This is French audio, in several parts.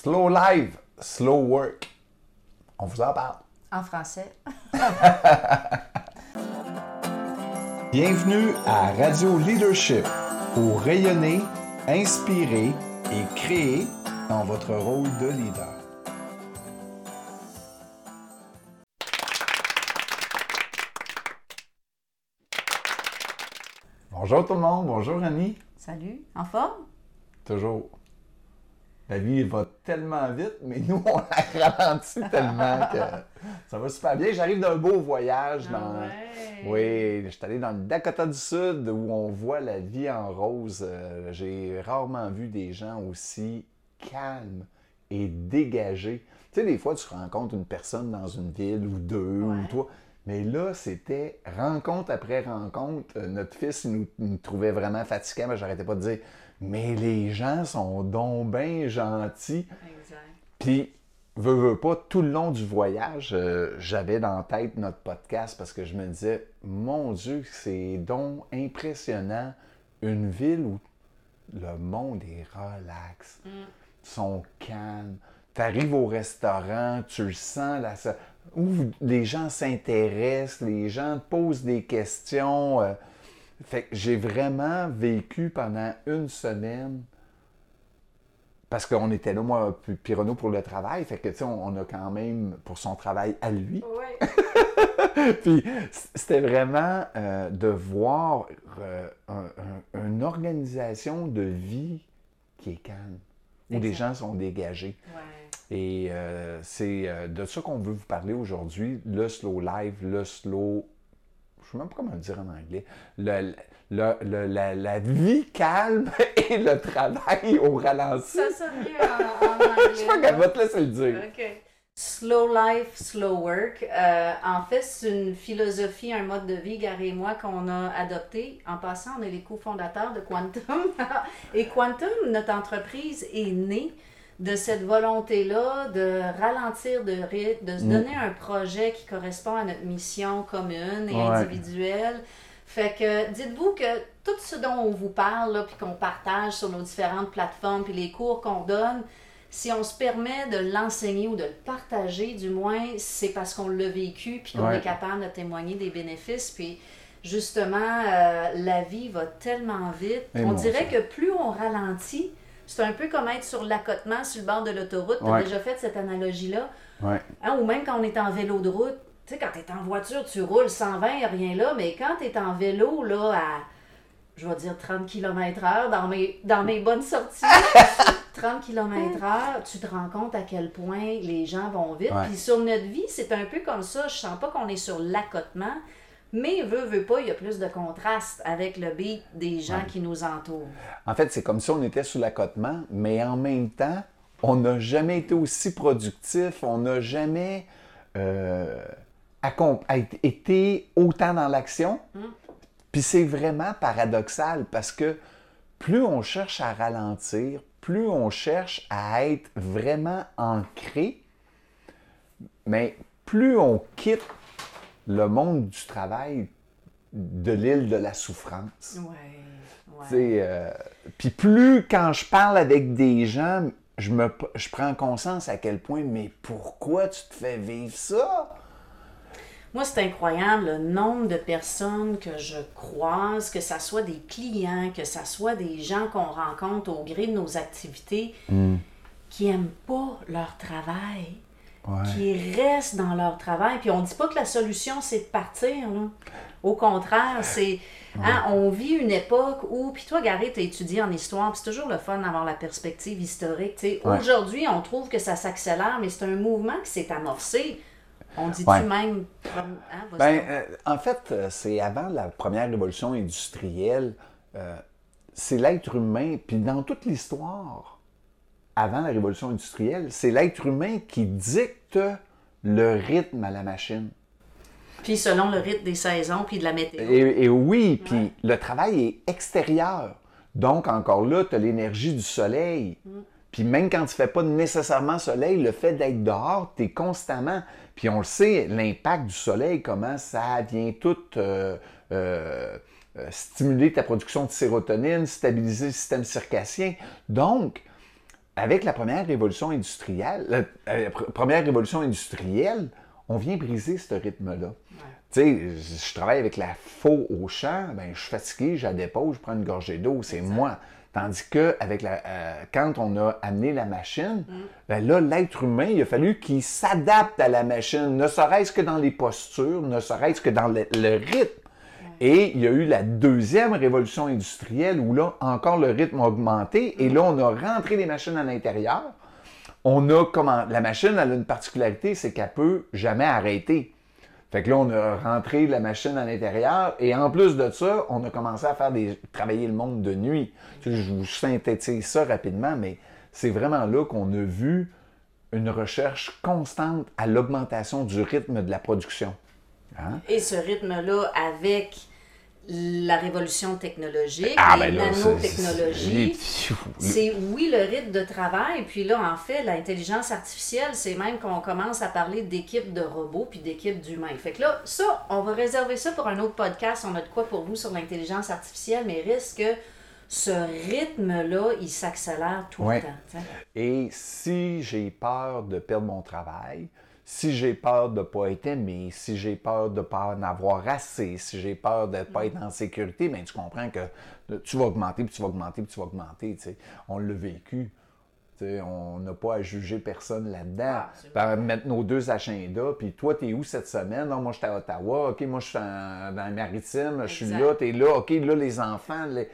Slow live, slow work. On vous en parle. En français. Bienvenue à Radio Leadership pour rayonner, inspirer et créer dans votre rôle de leader. Bonjour tout le monde, bonjour Annie. Salut, en forme? Toujours. La vie va tellement vite, mais nous, on la ralentit tellement que ça va super bien. J'arrive d'un beau voyage Ah dans. ouais. Oui, je suis allé dans le Dakota du Sud où on voit la vie en rose. Euh, J'ai rarement vu des gens aussi calmes et dégagés. Tu sais, des fois, tu rencontres une personne dans une ville ou deux ou toi. Mais là, c'était rencontre après rencontre. Euh, notre fils il nous, il nous trouvait vraiment fatiguant, mais j'arrêtais pas de dire Mais les gens sont donc bien gentils. Exact. Puis, veux, veux pas, tout le long du voyage, euh, j'avais dans la tête notre podcast parce que je me disais, mon Dieu, c'est donc impressionnant, une ville où le monde est relax, Mm. sont calmes. Tu arrives au restaurant, tu le sens, là, ça- où les gens s'intéressent, les gens te posent des questions. euh, fait que j'ai vraiment vécu pendant une semaine parce qu'on était là, moi, puis Renaud pour le travail. Fait que, tu sais, on, on a quand même pour son travail à lui. Oui. puis c'était vraiment euh, de voir euh, un- un- une organisation de vie qui est calme, où les gens sont dégagés. Ouais. Et euh, c'est de ça qu'on veut vous parler aujourd'hui, le slow live, le slow. Je ne sais même pas comment le dire en anglais. Le- le- le- la, la vie calme et le travail au ralenti. Ça mieux en, en anglais. Je sais pas qu'elle va te laisser le dire. OK. Slow life, slow work. Euh, en fait, c'est une philosophie, un mode de vie, Gary et moi, qu'on a adopté. En passant, on est les cofondateurs de Quantum. et Quantum, notre entreprise, est née de cette volonté-là de ralentir de rythme, de se Mm. donner un projet qui correspond à notre mission commune et Ouais. individuelle. Fait que dites-vous que tout ce dont on vous parle, là, puis qu'on partage sur nos différentes plateformes, puis les cours qu'on donne, si on se permet de l'enseigner ou de le partager, du moins, c'est parce qu'on l'a vécu, puis qu'on Ouais. est capable de témoigner des bénéfices. Puis justement, euh, la vie va tellement vite. Et on dirait que plus on ralentit, c'est un peu comme être sur l'accotement sur le bord de l'autoroute. Tu as Ouais. déjà fait cette analogie-là? Ouais. Hein, ou même quand on est en vélo de route, tu sais, quand tu es en voiture, tu roules 120, il a rien là, mais quand tu es en vélo, là, à, je vais dire 30 km/h, dans mes, dans mes bonnes sorties, 30 km/h, tu te rends compte à quel point les gens vont vite. Puis sur notre vie, c'est un peu comme ça. Je sens pas qu'on est sur l'accotement, mais veut, veut pas, il y a plus de contraste avec le beat des gens Ouais. qui nous entourent. En fait, c'est comme si on était sous l'accotement, mais en même temps, on n'a jamais été aussi productif, on n'a jamais euh, été autant dans l'action. Mm. Puis c'est vraiment paradoxal parce que plus on cherche à ralentir, plus on cherche à être vraiment ancré, mais plus on quitte le monde du travail de l'île de la souffrance. Ouais. ouais. Tu sais, euh, Puis plus quand je parle avec des gens, je, me, je prends conscience à quel point, mais pourquoi tu te fais vivre ça? Moi, c'est incroyable le nombre de personnes que je croise, que ce soit des clients, que ce soit des gens qu'on rencontre au gré de nos activités, qui n'aiment pas leur travail, qui restent dans leur travail. Puis on ne dit pas que la solution, c'est de partir. là. Au contraire, c'est. hein, on vit une époque où. Puis toi, Gary, tu étudié en histoire, puis c'est toujours le fun d'avoir la perspective historique. Ouais. Aujourd'hui, on trouve que ça s'accélère, mais c'est un mouvement qui s'est amorcé. On dit-tu Ouais. même. comme- hein, Ben, euh, en fait, euh, c'est avant la première révolution industrielle, euh, c'est l'être humain, puis dans toute l'histoire, avant la révolution industrielle, c'est l'être humain qui dicte le rythme à la machine. Puis selon le rythme des saisons, puis de la météo. Et, et oui, puis le travail est extérieur. Donc, encore là, tu as l'énergie du soleil. Puis même quand tu ne fais pas nécessairement soleil, le fait d'être dehors, tu es constamment. Puis on le sait, l'impact du soleil, comment ça vient tout euh, euh, euh, stimuler ta production de sérotonine, stabiliser le système circassien. Donc, avec la première révolution industrielle, la, euh, première révolution industrielle, on vient briser ce rythme-là. Tu sais, je travaille avec la faux au champ, ben, je suis fatigué, je la dépose, je prends une gorgée d'eau, c'est moi. Tandis que avec la, euh, quand on a amené la machine, mm. ben là, l'être humain, il a fallu qu'il s'adapte à la machine, ne serait-ce que dans les postures, ne serait-ce que dans le, rythme. Et il y a eu la deuxième révolution industrielle où là, encore le rythme a augmenté. Et là, on a rentré les machines à l'intérieur. On a comment. La machine, elle a une particularité, c'est qu'elle peut jamais arrêter. Fait que là, on a rentré la machine à l'intérieur et en plus de ça, on a commencé à faire des travailler le monde de nuit. Je vous synthétise ça rapidement, mais c'est vraiment là qu'on a vu une recherche constante à l'augmentation du rythme de la production. Hein? Et ce rythme-là, avec la révolution technologique, ah, ben les nanotechnologies. C'est oui le rythme de travail, puis là, en fait, l'intelligence artificielle, c'est même qu'on commence à parler d'équipes de robots puis d'équipes d'humains. Fait que là, ça, on va réserver ça pour un autre podcast. On a de quoi pour vous sur l'intelligence artificielle, mais risque que ce rythme-là, il s'accélère tout le temps. Et si j'ai peur de perdre mon travail, si j'ai peur de ne pas être aimé, si j'ai peur de ne pas en avoir assez, si j'ai peur de ne pas être en sécurité, bien, tu comprends que tu vas augmenter, puis tu vas augmenter, puis tu vas augmenter. On l'a vécu. on n'a pas à juger personne là-dedans. Ah, mettre nos deux agendas, puis toi, tu es où cette semaine? Non, moi, je suis à Ottawa. OK, moi, je suis dans le maritime, je suis là, tu es là. OK, là, les enfants. Les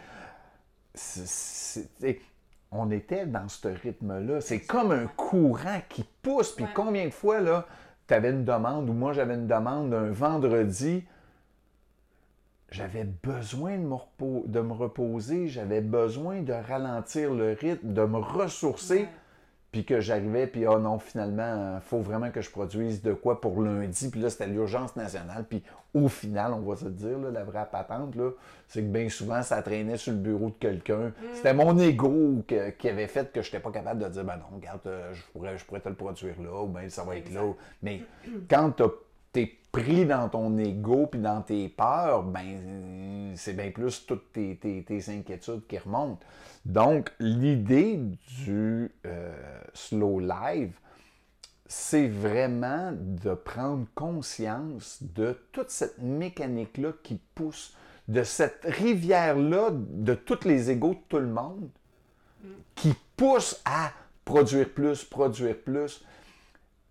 on était dans ce rythme-là. C'est comme un courant qui pousse. Puis combien de fois, là, tu avais une demande ou moi j'avais une demande un vendredi, j'avais besoin de me, de me reposer, j'avais besoin de ralentir le rythme, de me ressourcer puis que j'arrivais, puis oh non, finalement, il faut vraiment que je produise de quoi pour lundi, puis là, c'était l'urgence nationale, puis au final, on va se dire, la vraie patente, c'est que bien souvent, ça traînait sur le bureau de quelqu'un. Mm. C'était mon ego qui avait fait que je n'étais pas capable de dire, ben non, regarde, euh, je pourrais, je pourrais te le produire là, ou bien ça va être là. Mais quand tu es pris dans ton ego puis dans tes peurs, ben c'est bien plus toutes tes, tes inquiétudes qui remontent. Donc, l'idée du euh, slow live, c'est vraiment de prendre conscience de toute cette mécanique-là qui pousse, de cette rivière-là, de tous les égaux de tout le monde, qui pousse à produire plus, produire plus.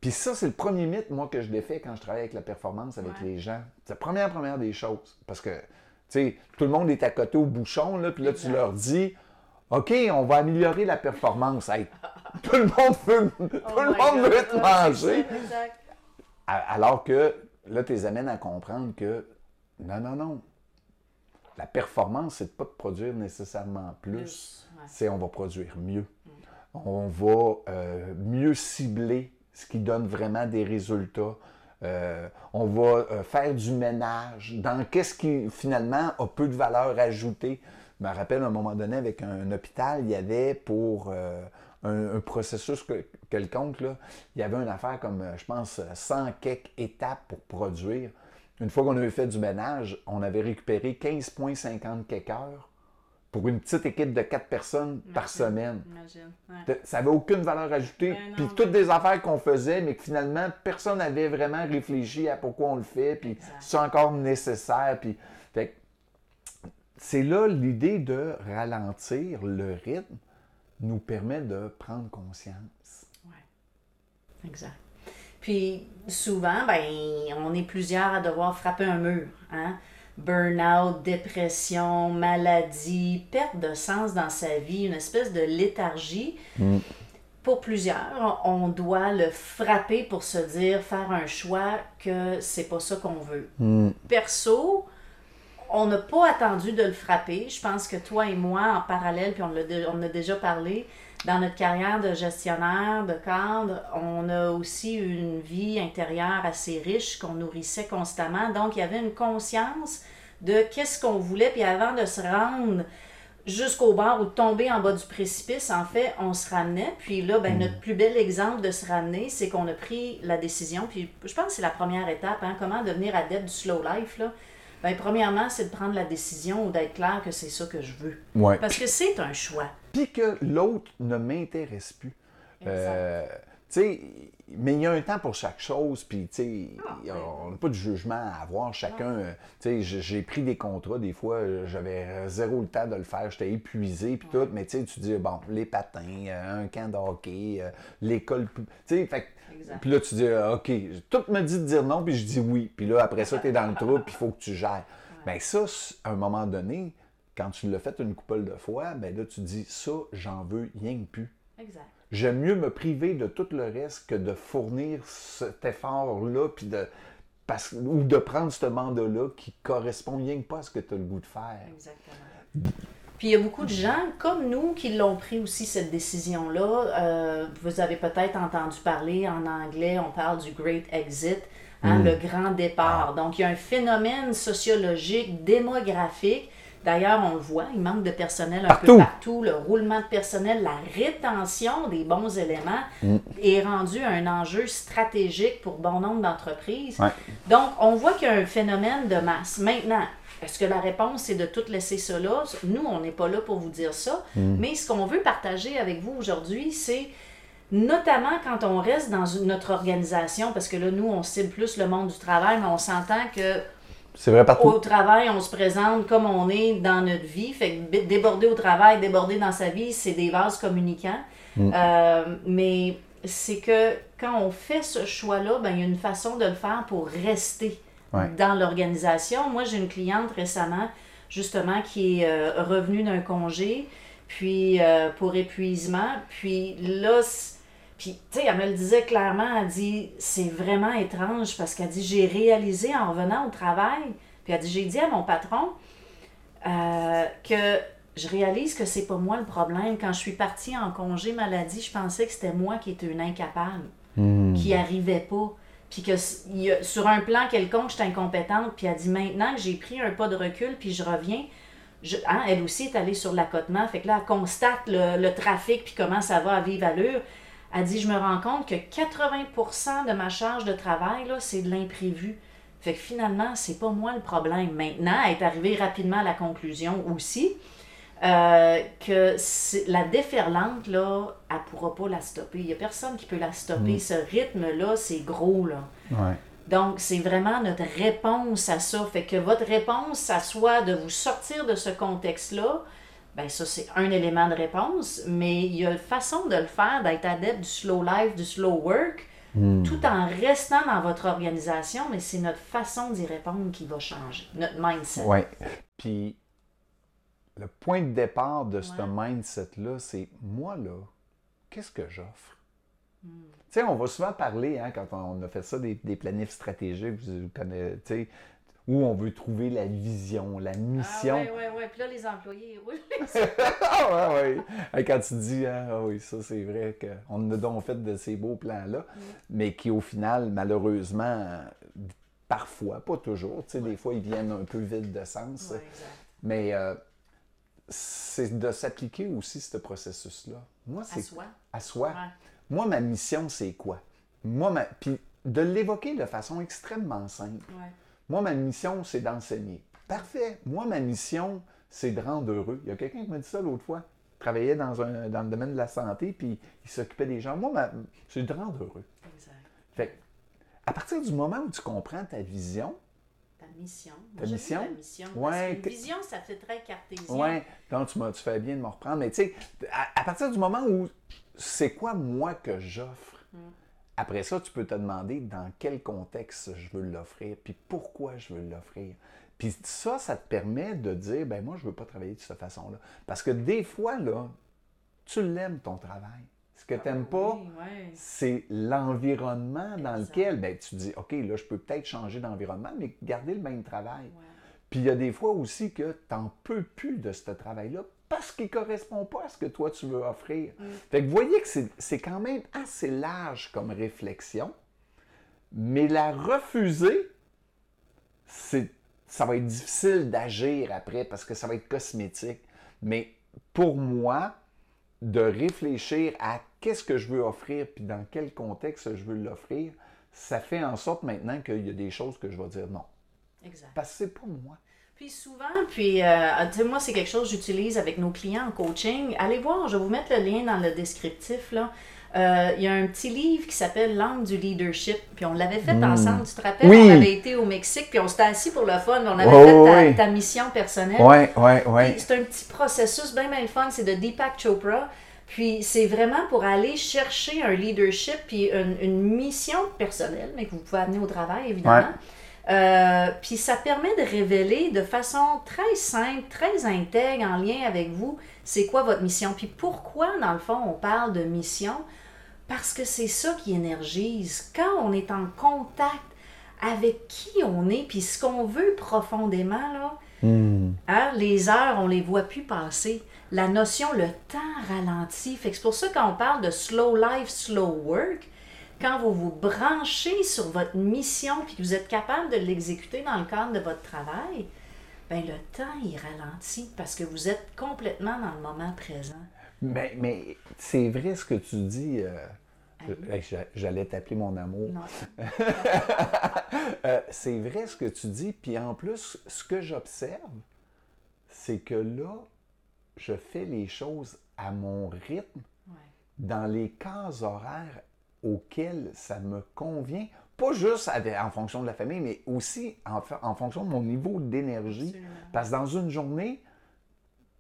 Puis ça, c'est le premier mythe, moi, que je défais quand je travaille avec la performance avec les gens. C'est la première, première des choses. Parce que, tu sais, tout le monde est à côté au bouchon, là, puis là, tu leur dis, OK, on va améliorer la performance. tout le monde veut, tout oh le monde veut te manger. Alors que là, tu les amènes à comprendre que non, non, non. La performance, c'est pas de produire nécessairement plus, c'est on va produire mieux. Mm. On va euh, mieux cibler ce qui donne vraiment des résultats. Euh, on va euh, faire du ménage dans qu'est-ce qui finalement a peu de valeur ajoutée. Je me rappelle à un moment donné, avec un, hôpital, il y avait pour euh, un, processus quelconque, il y avait une affaire comme, je pense, 100 quelques étapes pour produire. Une fois qu'on avait fait du ménage, on avait récupéré 15,50 quelques heures pour une petite équipe de 4 personnes par semaine. Ça n'avait aucune valeur ajoutée. puis toutes des affaires qu'on faisait, mais que finalement, personne n'avait vraiment réfléchi à pourquoi on le fait, puis c'est encore nécessaire. Puis, c'est là l'idée de ralentir le rythme nous permet de prendre conscience. Oui, exact. Puis souvent, ben, on est plusieurs à devoir frapper un mur. Hein? Burnout, dépression, maladie, perte de sens dans sa vie, une espèce de léthargie. Mm. Pour plusieurs, on doit le frapper pour se dire, faire un choix que c'est pas ça qu'on veut. Mm. Perso, on n'a pas attendu de le frapper. Je pense que toi et moi, en parallèle, puis on, on a déjà parlé, dans notre carrière de gestionnaire, de cadre, on a aussi une vie intérieure assez riche qu'on nourrissait constamment. Donc, il y avait une conscience de qu'est-ce qu'on voulait. Puis avant de se rendre jusqu'au bord ou de tomber en bas du précipice, en fait, on se ramenait. Puis là, ben, mm. notre plus bel exemple de se ramener, c'est qu'on a pris la décision. Puis je pense que c'est la première étape, hein, comment devenir adepte du slow life. Là Ben, premièrement, c'est de prendre la décision ou d'être clair que c'est ça que je veux. Ouais. Parce que c'est un choix. Puis que l'autre ne m'intéresse plus. Euh, mais il y a un temps pour chaque chose, puis Ah, oui. on n'a pas de jugement à avoir. Chacun, euh, j'ai- pris des contrats, des fois, j'avais zéro le temps de le faire, j'étais épuisé, puis tout, mais tu dis, bon, les patins, euh, un camp de hockey, euh, l'école, tu sais, fait Exact. puis là, tu dis, ah, OK, tout me dit de dire non, puis je dis oui. Puis là, après ça, tu es dans le trou, puis il faut que tu gères. Bien, ça, c- à un moment donné, quand tu l'as fait une couple de fois, ben là, tu dis, ça, j'en veux rien que plus. Exact. J'aime mieux me priver de tout le reste que de fournir cet effort-là, puis de. Parce, ou de prendre ce mandat-là qui correspond rien que pas à ce que tu as le goût de faire. Exactement. Puis il y a beaucoup de gens comme nous qui l'ont pris aussi cette décision-là. Euh, vous avez peut-être entendu parler en anglais, on parle du Great Exit, hein, le grand départ. Donc il y a un phénomène sociologique, démographique. D'ailleurs, on le voit, il manque de personnel un Partout. peu partout. Le roulement de personnel, la rétention des bons éléments est rendu un enjeu stratégique pour bon nombre d'entreprises. Ouais. Donc, on voit qu'il y a un phénomène de masse. Maintenant, est-ce que la réponse, c'est de tout laisser ça là? Nous, on n'est pas là pour vous dire ça. Mais ce qu'on veut partager avec vous aujourd'hui, c'est notamment quand on reste dans une- notre organisation, parce que là, nous, on cible plus le monde du travail, mais on s'entend que C'est vrai partout. au travail, on se présente comme on est dans notre vie. Fait que déborder au travail, déborder dans sa vie, c'est des vases communicants. Euh, mais c'est que quand on fait ce choix-là, ben, il y a une façon de le faire pour rester Ouais. dans l'organisation. Moi, j'ai une cliente récemment, justement, qui est euh, revenue d'un congé, puis euh, pour épuisement. Puis là, puis, tu sais, elle me le disait clairement, elle dit, c'est vraiment étrange parce qu'elle dit, j'ai réalisé en revenant au travail, puis elle dit, j'ai dit à mon patron euh, que je réalise que c'est pas moi le problème. Quand je suis partie en congé maladie, je pensais que c'était moi qui étais une incapable, qui arrivait pas. Puis que sur un plan quelconque, j'étais incompétente. Puis elle dit maintenant que j'ai pris un pas de recul, puis je reviens, je- hein, elle aussi est allée sur l'accotement. Fait que là, elle constate le, le trafic, puis comment ça va à vive allure. Elle dit, je me rends compte que 80% de ma charge de travail, là, c'est de l'imprévu. Fait que finalement, c'est pas moi le problème. Maintenant, elle est arrivée rapidement à la conclusion aussi euh, que la déferlante, là, elle pourra pas la stopper. Il y a personne qui peut la stopper. Ce rythme-là, c'est gros, là. Ouais. Donc, c'est vraiment notre réponse à ça. Fait que votre réponse, ça soit de vous sortir de ce contexte-là, ben ça, c'est un élément de réponse, mais il y a une façon de le faire, d'être adepte du slow life, du slow work, tout en restant dans votre organisation, mais c'est notre façon d'y répondre qui va changer, notre mindset. Oui. Puis le point de départ de ce mindset-là, c'est moi, là, qu'est-ce que j'offre? Hmm. Tu sais, on va souvent parler, hein, quand on a fait ça, des, des planifs stratégiques, vous connaissez, où on veut trouver la vision, la mission. Ah ouais, ouais, ouais. Puis là, les employés, ils roulent. ah Quand tu dis, hein, ah oui, ça c'est vrai qu'on a donc fait de ces beaux plans-là, mais qui au final, malheureusement, parfois, pas toujours, tu sais, des fois ils viennent un peu vides de sens, exact. mais euh, c'est de s'appliquer aussi ce processus-là. Moi, À c'est soi. à soi. Ouais. Moi, ma mission, c'est quoi? Moi, ma... Puis de l'évoquer de façon extrêmement simple. Ouais. Moi, ma mission, c'est d'enseigner. Parfait. Moi, ma mission, c'est de rendre heureux. Il y a quelqu'un qui m'a dit ça l'autre fois. Il travaillait dans, un, dans le domaine de la santé, puis il s'occupait des gens. Moi, ma- c'est de rendre heureux. Exact. Fait que, à partir du moment où tu comprends ta vision, mission. Ta mission? Mission. Ouais, Parce qu'une que- vision, ça fait très cartésien. ouais, donc tu, m'as- tu fais bien de me reprendre, mais tu sais, à, à partir du moment où c'est quoi moi que j'offre, après ça, tu peux te demander dans quel contexte je veux l'offrir, puis pourquoi je veux l'offrir. Puis ça, ça te permet de dire, ben moi, je veux pas travailler de cette façon-là. Parce que des fois, là, tu l'aimes ton travail. Ce que tu n'aimes pas, Oui, ouais. c'est l'environnement dans lequel ben, tu dis, OK, là, je peux peut-être changer d'environnement, mais garder le même travail. Ouais. Puis il y a des fois aussi que tu n'en peux plus de ce travail-là parce qu'il ne correspond pas à ce que toi tu veux offrir. Fait que vous voyez que c'est- c'est quand même assez large comme réflexion, mais la refuser, c'est ça va être difficile d'agir après parce que ça va être cosmétique. Mais pour moi, de réfléchir à qu'est-ce que je veux offrir puis dans quel contexte je veux l'offrir, ça fait en sorte maintenant qu'il y a des choses que je vais dire non. Exact. Parce que c'est pas moi. Puis souvent, puis euh, tu sais, moi, c'est quelque chose que j'utilise avec nos clients en coaching. Allez voir, je vais vous mettre le lien dans le descriptif. Là. Euh, Il y a un petit livre qui s'appelle L'angle du leadership. Puis on l'avait fait ensemble, tu te rappelles? Oui. On avait été au Mexique, puis on s'était assis pour le fun. On avait Oh, fait ta, oui. ta mission personnelle. Oui, oui, oui. C'est un petit processus bien, bien fun. C'est de Deepak Chopra. Puis c'est vraiment pour aller chercher un leadership puis une, une mission personnelle, mais que vous pouvez amener au travail, évidemment. Ouais. Euh, puis ça permet de révéler de façon très simple, très intègre, en lien avec vous, c'est quoi votre mission. Puis pourquoi, dans le fond, on parle de mission? Parce que c'est ça qui énergise. Quand on est en contact avec qui on est, puis ce qu'on veut profondément, là, Hmm. Hein, les heures, on les voit plus passer. La notion, le temps ralentit. Fait que c'est pour ça quand on parle de slow life, slow work, quand vous vous branchez sur votre mission puis que vous êtes capable de l'exécuter dans le cadre de votre travail, ben le temps il ralentit parce que vous êtes complètement dans le moment présent. Mais, mais c'est vrai ce que tu dis. euh, Allô? euh, j'a- J'allais t'appeler mon amour. Euh, c'est vrai ce que tu dis. Puis en plus, ce que j'observe, c'est que là, je fais les choses à mon rythme, Ouais. dans les cases horaires auxquelles ça me convient. Pas juste avec- en fonction de la famille, mais aussi en, fonction de mon niveau d'énergie. Parce que dans une journée,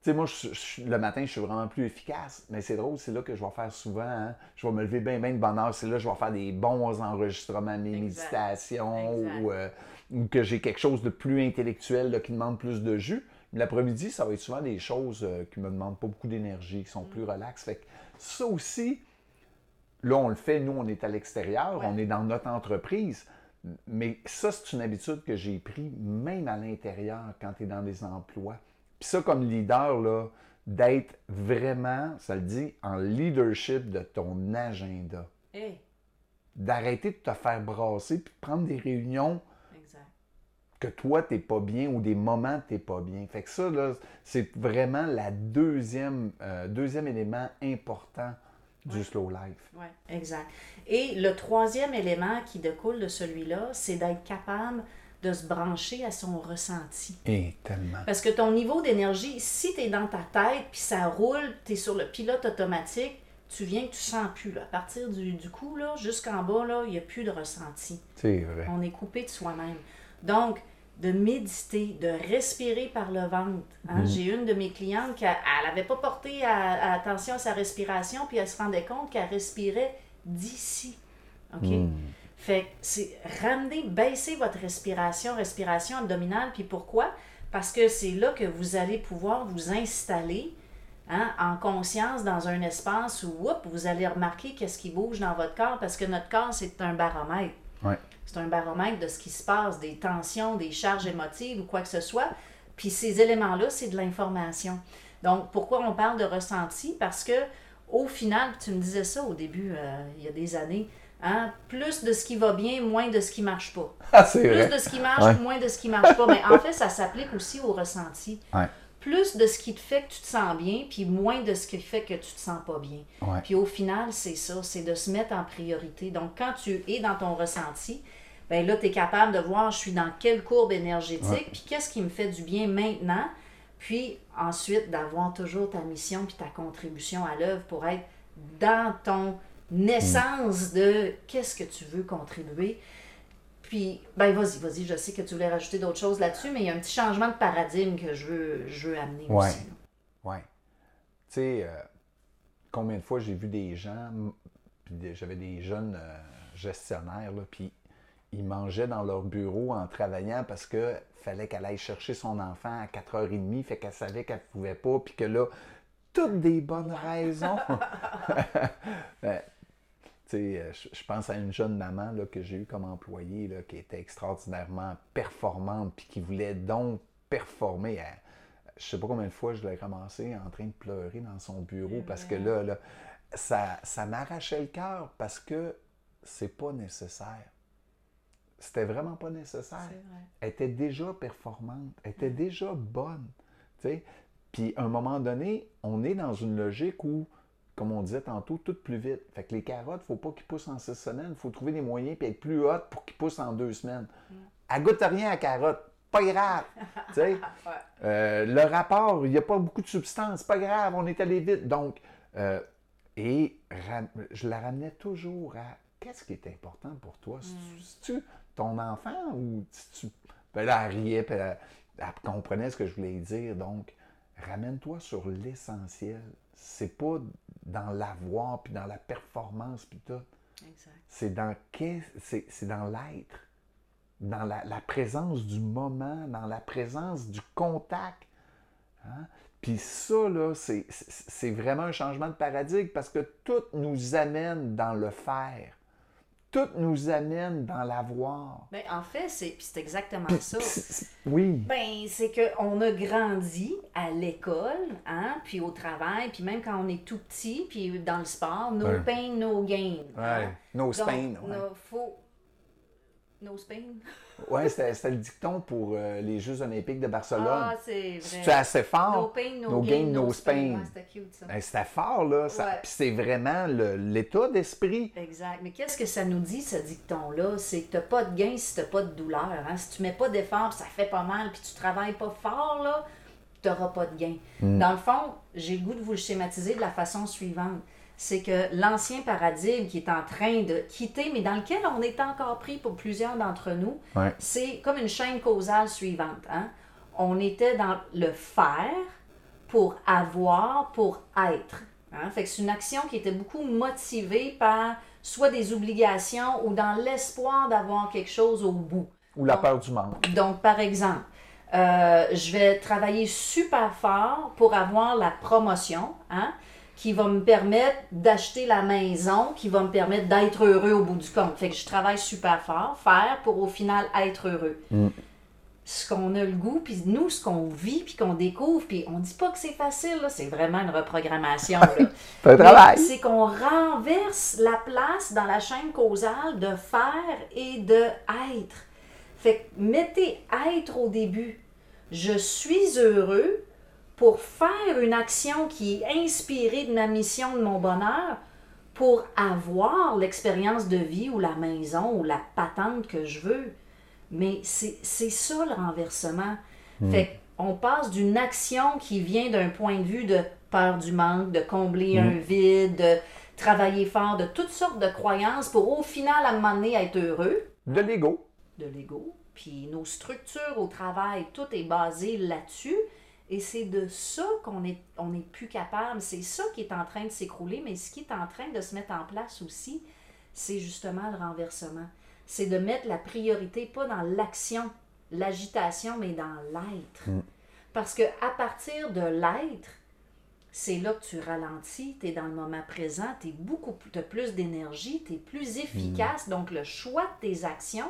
tu sais, moi, je- je- le matin, je suis vraiment plus efficace. Mais c'est drôle, c'est là que je vais faire souvent. hein. Je vais me lever bien, bien de bonne heure. C'est là que je vais faire des bons enregistrements de mes Exact. méditations Exact. ou, euh, ou que j'ai quelque chose de plus intellectuel là, qui demande plus de jus. L'après-midi, ça va être souvent des choses euh, qui me demandent pas beaucoup d'énergie, qui sont Mm. plus relax. Fait que ça aussi, là, on le fait, nous, on est à l'extérieur, Ouais. on est dans notre entreprise. Mais ça, c'est une habitude que j'ai pris même à l'intérieur quand tu es dans des emplois. Puis ça, comme leader, là, d'être vraiment, ça le dit, en leadership de ton agenda. Hey, D'arrêter de te faire brasser puis de prendre des réunions. Que toi, t'es pas bien ou des moments t'es pas bien. Fait que ça, là, c'est vraiment la deuxième, euh, deuxième élément important du Ouais. slow life. Oui, exact. Et le troisième élément qui découle de celui-là, c'est d'être capable de se brancher à son ressenti. Et tellement. Parce que ton niveau d'énergie, si tu es dans ta tête, puis ça roule, tu es sur le pilote automatique, tu viens que tu sens plus. Là. À partir du, du cou, jusqu'en bas, il n'y a plus de ressenti. C'est vrai. On est coupé de soi-même. Donc, de méditer, de respirer par le ventre. hein. Mhm. J'ai une de mes clientes qui n'avait pas porté à- à attention à sa respiration, puis elle se rendait compte qu'elle respirait d'ici. OK? Hmm. Fait c'est ramener, baisser votre respiration, respiration abdominale. Puis pourquoi? Parce que c'est là que vous allez pouvoir vous installer hein, en conscience dans un espace où oups, vous allez remarquer qu'est-ce qui bouge dans votre corps parce que notre corps, c'est un baromètre. Ouais. C'est un baromètre de ce qui se passe, des tensions, des charges émotives ou quoi que ce soit. Puis ces éléments-là, c'est de l'information. Donc, pourquoi on parle de ressenti? Parce que au final, tu me disais ça au début, euh, il y a des années, hein, plus de ce qui va bien, moins de ce qui marche pas. Ah, Plus vrai. de ce qui marche, Ouais. moins de ce qui marche pas. Mais en fait, ça s'applique aussi au ressenti. Ouais. Plus de ce qui te fait que tu te sens bien, puis moins de ce qui fait que tu te sens pas bien. Ouais. Puis au final, c'est ça, c'est de se mettre en priorité. Donc, quand tu es dans ton ressenti, ben là, tu es capable de voir je suis dans quelle courbe énergétique, Ouais. puis qu'est-ce qui me fait du bien maintenant. Puis ensuite, d'avoir toujours ta mission puis ta contribution à l'œuvre pour être dans ton naissance de qu'est-ce que tu veux contribuer. Puis, ben vas-y, vas-y, je sais que tu voulais rajouter d'autres choses là-dessus, mais il y a un petit changement de paradigme que je veux, je veux amener Ouais. aussi. Oui. Tu sais, euh, combien de fois j'ai vu des gens, puis j'avais des jeunes euh, gestionnaires, là, puis ils mangeaient dans leur bureau en travaillant parce que fallait qu'elle aille chercher son enfant à 4h30, fait qu'elle savait qu'elle ne pouvait pas, puis que là, toutes des bonnes raisons. Ben, tu sais, euh, je je pense à une jeune maman là, que j'ai eue comme employée là, qui était extraordinairement performante puis qui voulait donc performer. Elle- je sais pas combien de fois je l'ai ramassée en train de pleurer dans son bureau parce que là, là, ça, ça m'arrachait le cœur parce que c'est pas nécessaire. C'était vraiment pas nécessaire. Vrai. Elle était déjà performante, elle était déjà bonne. Puis à un moment donné, on est dans une logique où, comme on disait tantôt, tout plus vite. Fait que les carottes, il ne faut pas qu'ils poussent en six semaines, il faut trouver des moyens puis être plus hautes pour qu'ils poussent en deux semaines. Elle goûte rien à la carotte. pas grave. Euh, le rapport, il n'y a pas beaucoup de substance, pas grave, on est allé vite. Donc, euh, et je la ramenais toujours à qu'est-ce qui est important pour toi? C'est-tu ton enfant ou si tu. Ben là, elle riait, puis elle, elle comprenait ce que je voulais dire. Donc, ramène-toi sur l'essentiel. C'est pas dans l'avoir, puis dans la performance, puis tout. C'est dans, c'est, dans l'être, dans la, la présence du moment, dans la présence du contact. Hein? Puis ça, là, c'est- c'est vraiment un changement de paradigme parce que tout nous amène dans le faire. Tout nous amène dans l'avoir. Ben, en fait, c'est puis c'est exactement ça. Oui. Ben, c'est qu'on a grandi à l'école, hein, puis au travail, puis même quand on est tout petit, puis dans le sport, no Ouais. pain, no gain. hein? Ouais. No Donc, Spain. Ouais, no- faut... No Spain? Ouais, c'était, le dicton pour euh, les Jeux Olympiques de Barcelone. Ah, c'est si vrai. tu es assez fort, No pain, no, no gain, gain, no, no Spain. Spain. Ouais, c'était cute, ça. Ben, c'était fort, là. Ça- Ouais. Puis c'est vraiment l'état d'esprit. Exact. Mais qu'est-ce que ça nous dit, ce dicton-là? C'est que tu n'as pas de gain si tu n'as pas de douleur. Hein? Si tu mets pas d'effort, ça fait pas mal, puis tu travailles pas fort, là, tu n'auras pas de gain. Dans le fond, j'ai le goût de vous le schématiser de la façon suivante. C'est que l'ancien paradigme qui est en train de quitter, mais dans lequel on est encore pris pour plusieurs d'entre nous, Ouais. c'est comme une chaîne causale suivante. Hein? On était dans le faire pour avoir, pour être. Hein? Fait que c'est une action qui était beaucoup motivée par soit des obligations ou dans l'espoir d'avoir quelque chose au bout. Ou la peur du manque. Donc, par exemple, euh, je vais travailler super fort pour avoir la promotion, hein, qui va me permettre d'acheter la maison, qui va me permettre d'être heureux au bout du compte. Fait que je travaille super fort, faire pour au final être heureux. Ce qu'on a le goût, puis nous, ce qu'on vit, puis qu'on découvre, puis on dit pas que c'est facile, c'est vraiment une reprogrammation. C'est travail. C'est qu'on renverse la place dans la chaîne causale de faire et de être. Fait que mettez être au début. Je suis heureux pour faire une action qui est inspirée de ma mission, de mon bonheur, pour avoir l'expérience de vie ou la maison ou la patente que je veux. Mais c'est ça le renversement. Fait on passe d'une action qui vient d'un point de vue de peur du manque, de combler un vide, de travailler fort, de toutes sortes de croyances pour au final, à un moment donné, être heureux De l'ego. de l'ego. Puis nos structures au travail, tout est basé là-dessus. Et c'est de ça qu'on est, on est plus capable. C'est ça qui est en train de s'écrouler, mais ce qui est en train de se mettre en place aussi, c'est justement le renversement. C'est de mettre la priorité pas dans l'action, l'agitation, mais dans l'être. Parce que à partir de l'être, c'est là que tu ralentis, tu es dans le moment présent, tu beaucoup plus, t'as plus d'énergie, tu es plus efficace. Donc, le choix de tes actions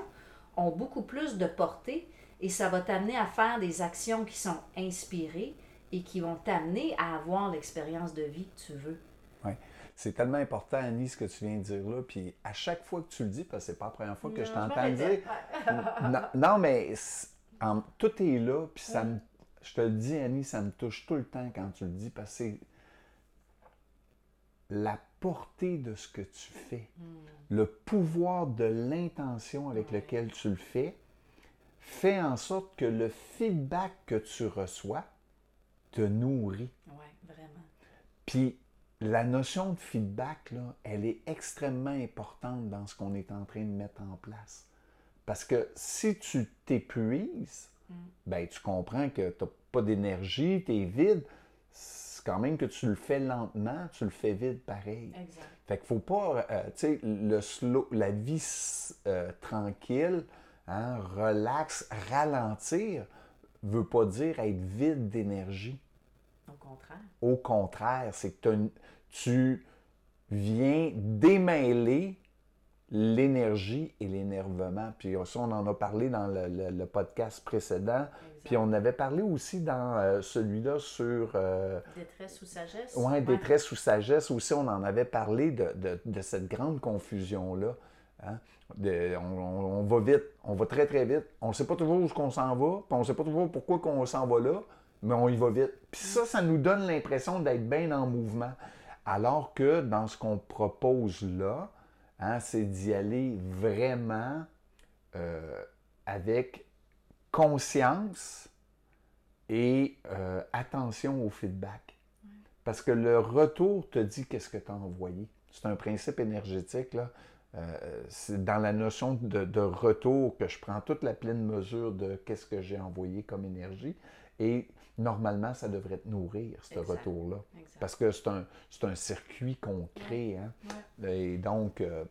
ont beaucoup plus de portée et ça va t'amener à faire des actions qui sont inspirées et qui vont t'amener à avoir l'expérience de vie que tu veux. Ouais. C'est tellement important, Annie, ce que tu viens de dire là. Puis à chaque fois que tu le dis, parce que c'est pas la première fois que je Non, je t'entends dire. non, non, mais en- tout est là. Puis ça me, je te le dis, Annie, ça me touche tout le temps quand tu le dis, parce que c'est la portée de ce que tu fais, le pouvoir de l'intention avec lequel tu le fais, fait en sorte que le feedback que tu reçois te nourrit. Oui, vraiment. Puis la notion de feedback, là, elle est extrêmement importante dans ce qu'on est en train de mettre en place. Parce que si tu t'épuises, ben, tu comprends que tu n'as pas d'énergie, tu es vide. C'est quand même que tu le fais lentement, tu le fais vide pareil. Exact. Fait qu'il faut pas, euh, tu sais, le slow, la vie euh, tranquille, hein, relax, ralentir, veut pas dire être vide d'énergie. Au contraire. Au contraire, c'est que tu viens démêler l'énergie et l'énervement. Puis ça, on en a parlé dans le, le- le podcast précédent. Puis on avait parlé aussi dans euh, celui-là sur euh, Détresse ou sagesse? ouais, détresse ou sagesse. Aussi, on en avait parlé de, de- de cette grande confusion-là. Hein? De- on, on- on va vite, on va très très vite. On ne sait pas toujours où on s'en va, puis on ne sait pas toujours pourquoi qu'on s'en va là, mais on y va vite. Puis ça, ça nous donne l'impression d'être bien en mouvement. Alors que dans ce qu'on propose là, hein, c'est d'y aller vraiment euh, avec conscience et euh, attention au feedback. Parce que le retour te dit qu'est-ce que tu as envoyé. C'est un principe énergétique. Là. Euh, c'est dans la notion de, de, retour que je prends toute la pleine mesure de qu'est-ce que j'ai envoyé comme énergie. Et normalement, ça devrait te nourrir, ce retour-là. Parce que c'est un, un, circuit qu'on crée. Hein? Et donc, euh,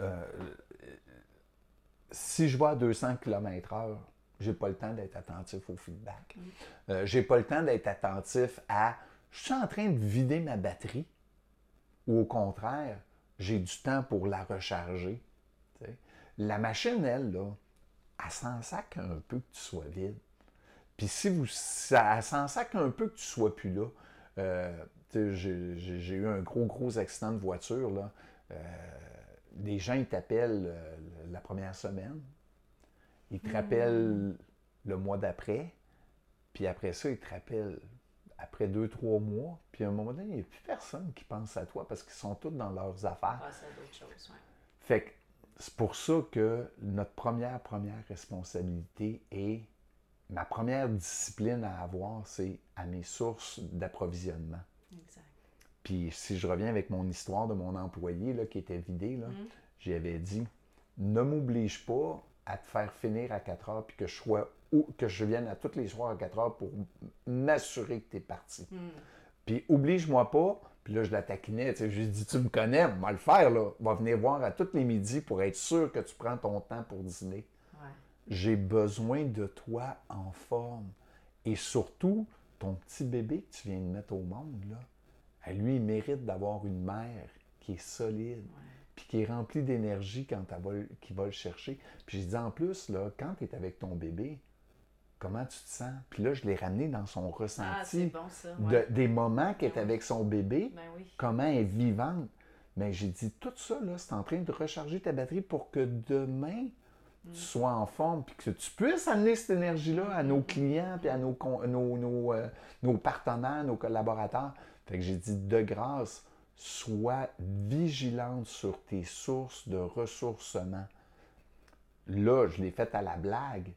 euh, si je vois à 200 km/h, j'ai pas le temps d'être attentif au feedback. Je mm. Euh, j'ai pas le temps d'être attentif à je suis en train de vider ma batterie ou au contraire, j'ai du temps pour la recharger. La machine, elle, là, elle s'en sac un peu que tu sois vide. Puis si vous, ça, elle s'en sac un peu que tu sois plus là. Euh, j'ai eu un gros, gros accident de voiture. Là. Euh, les gens, ils t'appellent euh, la première semaine. Ils te rappellent le mois d'après. Puis après ça, ils te rappellent après deux, trois mois. Puis à un moment donné, il n'y a plus personne qui pense à toi parce qu'ils sont tous dans leurs affaires. Ah, d'autres choses, Fait que c'est pour ça que notre première, première responsabilité est, ma première discipline à avoir, c'est à mes sources d'approvisionnement. Exact. Puis si je reviens avec mon histoire de mon employé là, qui était vidé, là, mm. j'avais dit, ne m'oblige pas à te faire finir à 4 heures puis que je sois ou que je vienne à tous les soirs à 4 heures pour m'assurer que tu es parti. Hmm. Puis oblige-moi pas, puis là je la taquinais, je lui dis tu me connais, on va le faire là, va venir voir à tous les midis pour être sûr que tu prends ton temps pour dîner. J'ai besoin de toi en forme et surtout ton petit bébé que tu viens de mettre au monde là, à lui il mérite d'avoir une mère qui est solide puis qui est rempli d'énergie quand qui va le chercher. Puis je dis en plus, là, quand tu es avec ton bébé, comment tu te sens? Puis là, je l'ai ramené dans son ressenti ah, des moments qu'elle est ben avec son bébé, ben comment elle est vivante. Mais j'ai dit, tout ça, là, c'est en train de recharger ta batterie pour que demain, tu mm. sois en forme, puis que tu puisses amener cette énergie-là à nos clients, puis à nos, nos, nos, euh, nos partenaires, nos collaborateurs. Fait que j'ai dit, de grâce, sois vigilante sur tes sources de ressourcement. Là, je l'ai fait à la blague,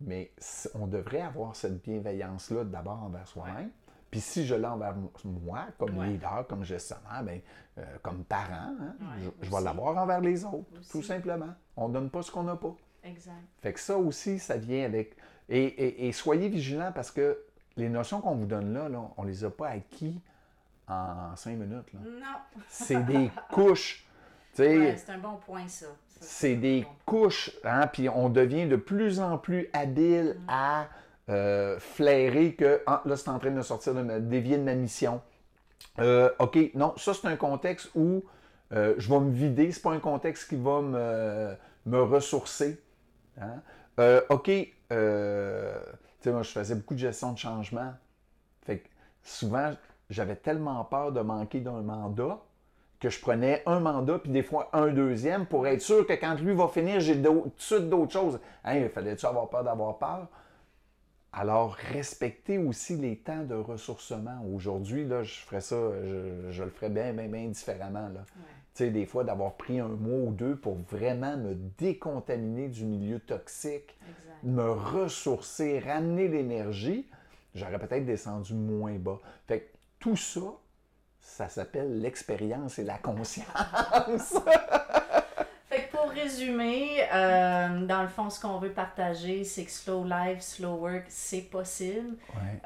mais on devrait avoir cette bienveillance-là d'abord envers soi-même. Puis si je l'ai envers moi, comme leader, comme gestionnaire, ben, euh, comme parent, hein, je, vais l'avoir envers les autres, tout simplement. On ne donne pas ce qu'on n'a pas. Exact. Fait que ça aussi, ça vient avec... Et, soyez vigilants parce que les notions qu'on vous donne là, là on ne les a pas acquis en cinq minutes. Là. Non. c'est des couches. Ouais, c'est un bon point, ça. C'est des couches, hein, puis on devient de plus en plus habile mm. à euh, flairer que ah, là, c'est en train de sortir de me dévier de ma mission. Euh, OK, non, ça, c'est un contexte où euh, je vais me vider, c'est pas un contexte qui va me, me ressourcer. Hein. OK, tu sais, moi, je faisais beaucoup de gestion de changement. Fait que souvent, j'avais tellement peur de manquer d'un mandat que je prenais un mandat puis des fois un deuxième pour être sûr que quand lui va finir, j'ai tout de suite d'autres choses. Hein, il fallait-tu avoir peur d'avoir peur? Alors, respecter aussi les temps de ressourcement. Aujourd'hui, là, je ferais ça, je, le ferais bien, bien, bien différemment. Là. Tu sais, des fois, d'avoir pris un mois ou deux pour vraiment me décontaminer du milieu toxique, me ressourcer, ramener l'énergie, j'aurais peut-être descendu moins bas. Fait que tout ça, ça s'appelle l'expérience et la conscience. fait que pour résumer, euh, dans le fond, ce qu'on veut partager, c'est que slow life, slow work, c'est possible.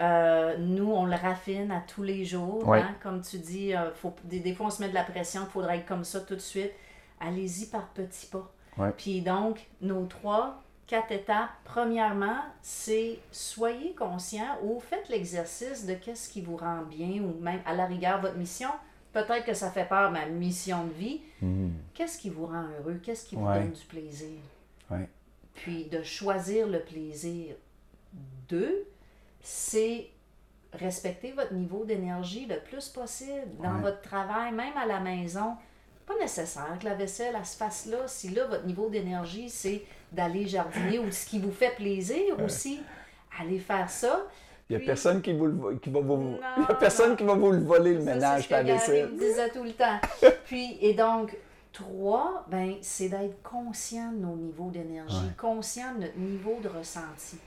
Euh, nous, on le raffine à tous les jours. Hein. Comme tu dis, euh, faut, des, fois, on se met de la pression, il faudrait être comme ça tout de suite. Allez-y par petits pas. Puis donc, nos trois quatre étapes. Premièrement, c'est soyez conscient ou faites l'exercice de qu'est-ce qui vous rend bien ou même à la rigueur votre mission. Peut-être que ça fait peur, ma mission de vie. Hmm. Qu'est-ce qui vous rend heureux? Qu'est-ce qui vous donne du plaisir? Puis de choisir le plaisir. Deux, c'est respecter votre niveau d'énergie le plus possible dans votre travail, même à la maison pas nécessaire que la vaisselle elle se fasse là. Si là, votre niveau d'énergie, c'est d'aller jardiner ou ce qui vous fait plaisir aussi, allez faire ça. Il n'y a personne qui, vous, qui va vous. il y a personne qui va vous le voler, le ménage, la vaisselle. Je disais tout le temps. Puis, et donc, trois, ben, c'est d'être conscient de nos niveaux d'énergie, conscient de notre niveau de ressenti.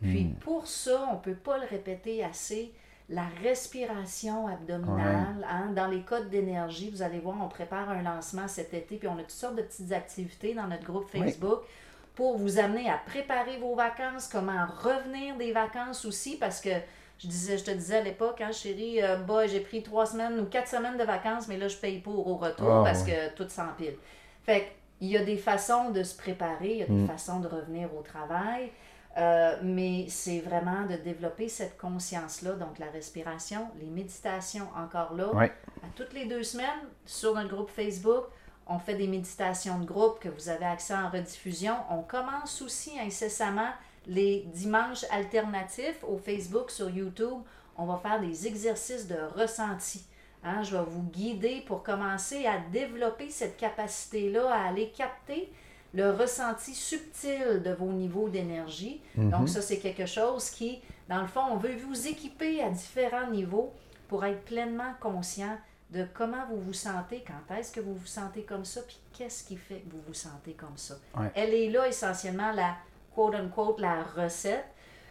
Puis Hmm. pour ça, on ne peut pas le répéter assez, la respiration abdominale, hein, dans les codes d'énergie, vous allez voir, on prépare un lancement cet été, puis on a toutes sortes de petites activités dans notre groupe. Facebook pour vous amener à préparer vos vacances, comment revenir des vacances aussi, parce que je, disais, je te disais à l'époque, hein, chérie, euh, bah, j'ai pris trois semaines ou quatre semaines de vacances, mais là, je paye pour au retour Ah, parce ouais. que tout s'empile. Fait il y a des façons de se préparer, il y a des Mm. façons de revenir au travail, euh, mais c'est vraiment de développer cette conscience-là, donc la respiration, les méditations encore là. À toutes les deux semaines, sur notre groupe Facebook, on fait des méditations de groupe que vous avez accès en rediffusion. On commence aussi incessamment les dimanches alternatifs au Facebook, sur YouTube. On va faire des exercices de ressenti. Hein, je vais vous guider pour commencer à développer cette capacité-là à aller capter le ressenti subtil de vos niveaux d'énergie. Donc ça, c'est quelque chose qui, dans le fond, on veut vous équiper à différents niveaux pour être pleinement conscient de comment vous vous sentez, quand est-ce que vous vous sentez comme ça, puis qu'est-ce qui fait que vous vous sentez comme ça. Ouais. Elle est là essentiellement la quote-unquote la recette.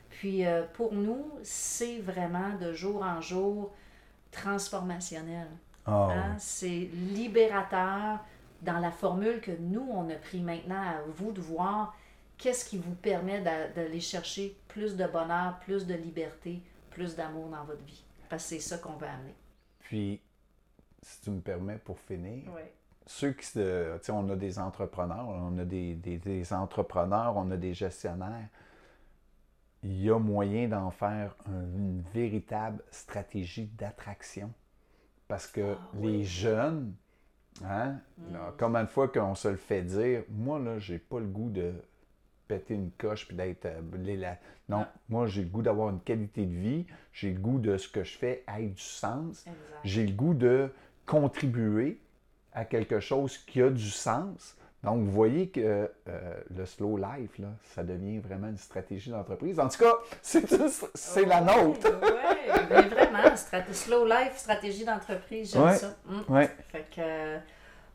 Puis euh, pour nous, c'est vraiment de jour en jour transformationnel. Ah, Hein, C'est libérateur dans la formule que nous, on a pris maintenant à vous de voir qu'est-ce qui vous permet d'a- d'aller chercher plus de bonheur, plus de liberté, plus d'amour dans votre vie. Parce que c'est ça qu'on veut amener. Puis, si tu me permets pour finir, Oui. ceux qui se. Tu sais, on a des entrepreneurs, on a des, des- des entrepreneurs, on a des gestionnaires. Il y a moyen d'en faire un- une véritable stratégie d'attraction. Parce que Ah, les jeunes, hein, Mm. là, combien de fois qu'on se le fait dire, moi, là, j'ai pas le goût de péter une coche puis d'être. euh, non, moi, j'ai le goût d'avoir une qualité de vie, j'ai le goût de ce que je fais ait du sens, j'ai le goût de contribuer à quelque chose qui a du sens. Donc, vous voyez que euh, le slow life, là, ça devient vraiment une stratégie d'entreprise. En tout cas, c'est la nôtre. Oui, mais vraiment, slow life, stratégie d'entreprise, j'aime Ouais. ça. Mm. Ouais. Fait que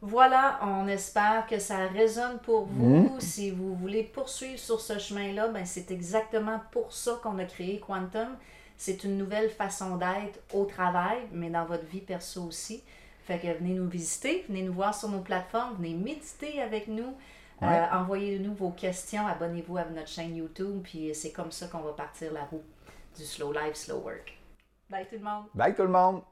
voilà, on espère que ça résonne pour vous. Si vous voulez poursuivre sur ce chemin-là, ben c'est exactement pour ça qu'on a créé Quantum. C'est une nouvelle façon d'être au travail, mais dans votre vie perso aussi. Fait que venez nous visiter, venez nous voir sur nos plateformes, venez méditer avec nous. Euh. Envoyez-nous vos questions, abonnez-vous à notre chaîne YouTube, puis c'est comme ça qu'on va partir la roue du slow life, slow work. Bye tout le monde! Bye tout le monde!